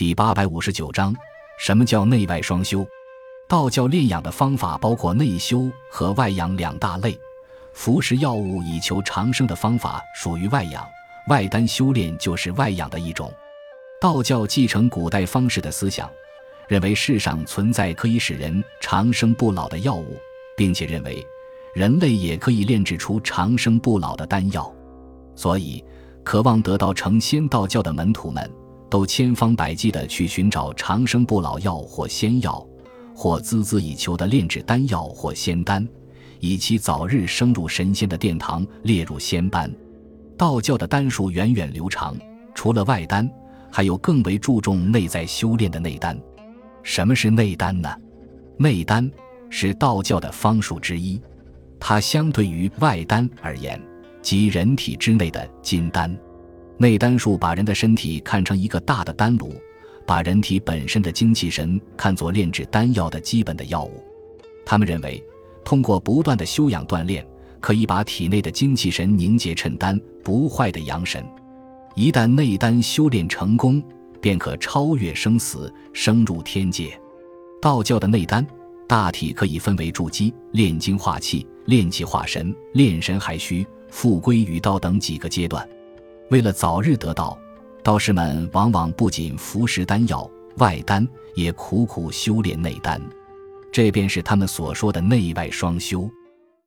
第八百五十九章，什么叫内外双修？道教炼养的方法包括内修和外养两大类。服食药物以求长生的方法属于外养，外丹修炼就是外养的一种。道教继承古代方士的思想，认为世上存在可以使人长生不老的药物，并且认为人类也可以炼制出长生不老的丹药。所以，渴望得到成仙道教的门徒们，都千方百计地去寻找长生不老药或仙药，或孜孜以求的炼制丹药或仙丹，以其早日升入神仙的殿堂，列入仙班。道教的丹术源远流长，除了外丹。还有更为注重内在修炼的内丹。什么是内丹呢？内丹是道教的方术之一，它相对于外丹而言，即人体之内的金丹。内丹术把人的身体看成一个大的丹炉，把人体本身的精气神看作炼制丹药的基本的药物。他们认为，通过不断的修养锻炼，可以把体内的精气神凝结成丹，不坏的阳神。一旦内丹修炼成功，便可超越生死，升入天界。道教的内丹大体可以分为筑基、炼精化气、炼气化神、炼神还虚、复归于道等几个阶段。为了早日得道，道士们往往不仅服食丹药、外丹，也苦苦修炼内丹。这便是他们所说的内外双修。